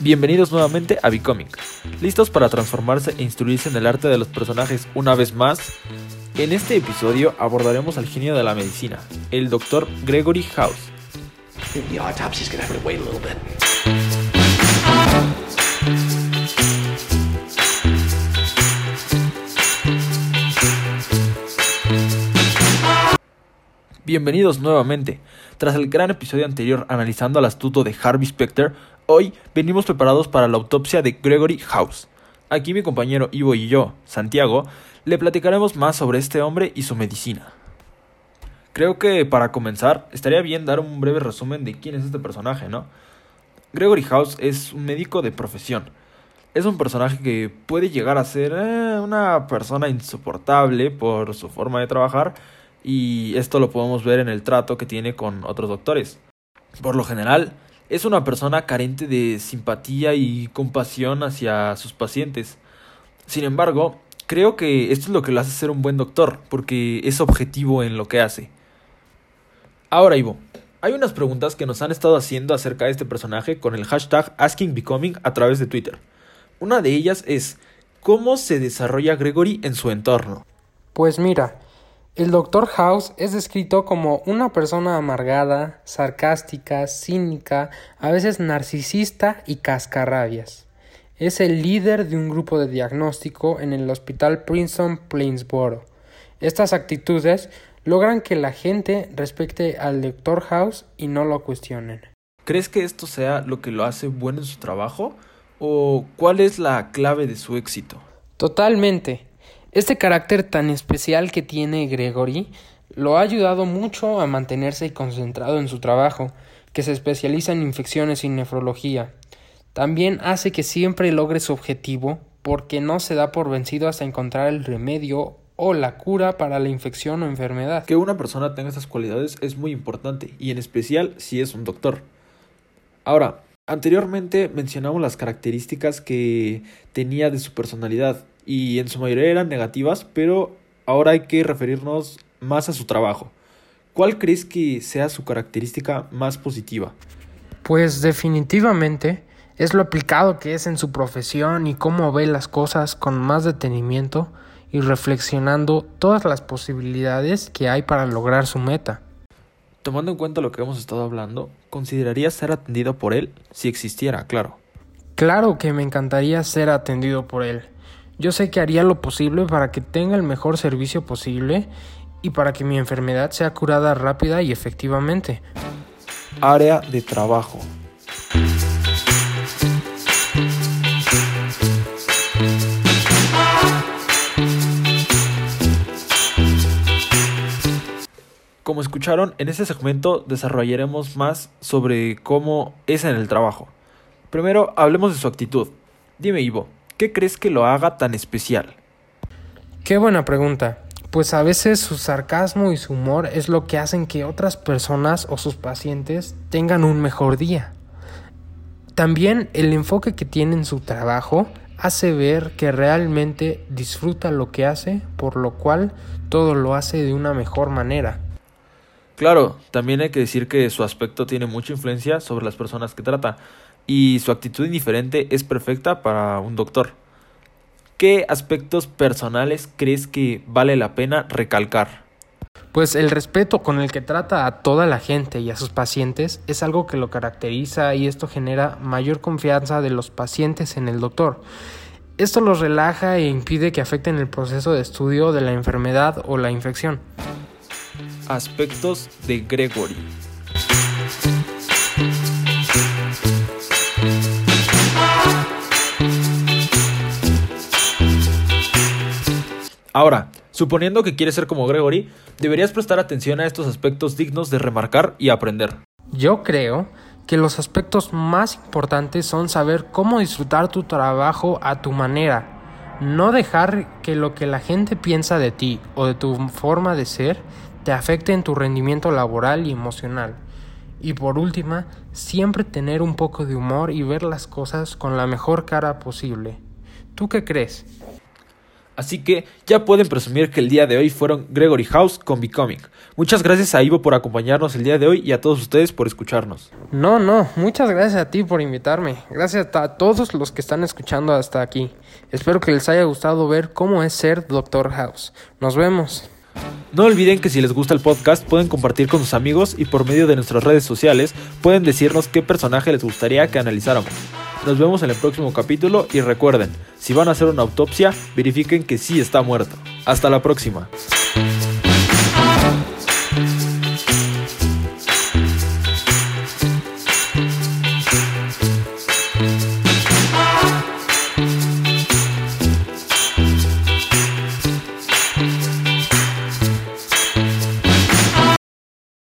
Bienvenidos nuevamente a Becoming. ¿Listos para transformarse e instruirse en el arte de los personajes una vez más? En este episodio abordaremos al genio de la medicina, el Dr. Gregory House. Bienvenidos nuevamente. Tras el gran episodio anterior analizando al astuto de Harvey Specter, hoy venimos preparados para la autopsia de Gregory House. Aquí mi compañero Ivo y yo, Santiago, le platicaremos más sobre este hombre y su medicina. Creo que para comenzar estaría bien dar un breve resumen de quién es este personaje, ¿no? Gregory House es un médico de profesión. Es un personaje que puede llegar a ser eh, una persona insoportable por su forma de trabajar y esto lo podemos ver en el trato que tiene con otros doctores. Por lo general, es una persona carente de simpatía y compasión hacia sus pacientes. Sin embargo, creo que esto es lo que lo hace ser un buen doctor, porque es objetivo en lo que hace. Ahora, Ivo, hay unas preguntas que nos han estado haciendo acerca de este personaje con el hashtag AskingBecoming a través de Twitter. Una de ellas es, ¿cómo se desarrolla Gregory en su entorno? Pues mira, el Dr. House es descrito como una persona amargada, sarcástica, cínica, a veces narcisista y cascarrabias. Es el líder de un grupo de diagnóstico en el Hospital Princeton Plainsboro. Estas actitudes logran que la gente respete al Dr. House y no lo cuestionen. ¿Crees que esto sea lo que lo hace bueno en su trabajo? ¿O cuál es la clave de su éxito? Totalmente. Este carácter tan especial que tiene Gregory lo ha ayudado mucho a mantenerse concentrado en su trabajo, que se especializa en infecciones y nefrología. También hace que siempre logre su objetivo porque no se da por vencido hasta encontrar el remedio o la cura para la infección o enfermedad. Que una persona tenga estas cualidades es muy importante y en especial si es un doctor. Ahora, anteriormente mencionamos las características que tenía de su personalidad y en su mayoría eran negativas, pero ahora hay que referirnos más a su trabajo. ¿Cuál crees que sea su característica más positiva? Pues definitivamente es lo aplicado que es en su profesión y cómo ve las cosas con más detenimiento y reflexionando todas las posibilidades que hay para lograr su meta. Tomando en cuenta lo que hemos estado hablando, ¿considerarías ser atendido por él si existiera, claro? Claro que me encantaría ser atendido por él. Yo sé que haría lo posible para que tenga el mejor servicio posible y para que mi enfermedad sea curada rápida y efectivamente. Área de trabajo. Escucharon, en este segmento desarrollaremos más sobre cómo es en el trabajo. Primero, hablemos de su actitud. Dime, Ivo, ¿qué crees que lo haga tan especial? Qué buena pregunta. Pues a veces su sarcasmo y su humor es lo que hacen que otras personas o sus pacientes tengan un mejor día. También el enfoque que tiene en su trabajo hace ver que realmente disfruta lo que hace, por lo cual todo lo hace de una mejor manera. Claro, también hay que decir que su aspecto tiene mucha influencia sobre las personas que trata y su actitud indiferente es perfecta para un doctor. ¿Qué aspectos personales crees que vale la pena recalcar? Pues el respeto con el que trata a toda la gente y a sus pacientes es algo que lo caracteriza y esto genera mayor confianza de los pacientes en el doctor. Esto los relaja e impide que afecten el proceso de estudio de la enfermedad o la infección. Aspectos de Gregory. Ahora, suponiendo que quieres ser como Gregory, deberías prestar atención a estos aspectos dignos de remarcar y aprender. Yo creo que los aspectos más importantes son saber cómo disfrutar tu trabajo a tu manera, no dejar que lo que la gente piensa de ti o de tu forma de ser te afecte en tu rendimiento laboral y emocional. Y por última, siempre tener un poco de humor y ver las cosas con la mejor cara posible. ¿Tú qué crees? Así que ya pueden presumir que el día de hoy fueron Gregory House con Becoming. Muchas gracias a Ivo por acompañarnos el día de hoy y a todos ustedes por escucharnos. No, no, muchas gracias a ti por invitarme. Gracias a todos los que están escuchando hasta aquí. Espero que les haya gustado ver cómo es ser Doctor House. Nos vemos. No olviden que si les gusta el podcast pueden compartir con sus amigos y por medio de nuestras redes sociales pueden decirnos qué personaje les gustaría que analizáramos. Nos vemos en el próximo capítulo y recuerden, si van a hacer una autopsia, verifiquen que sí está muerto. Hasta la próxima.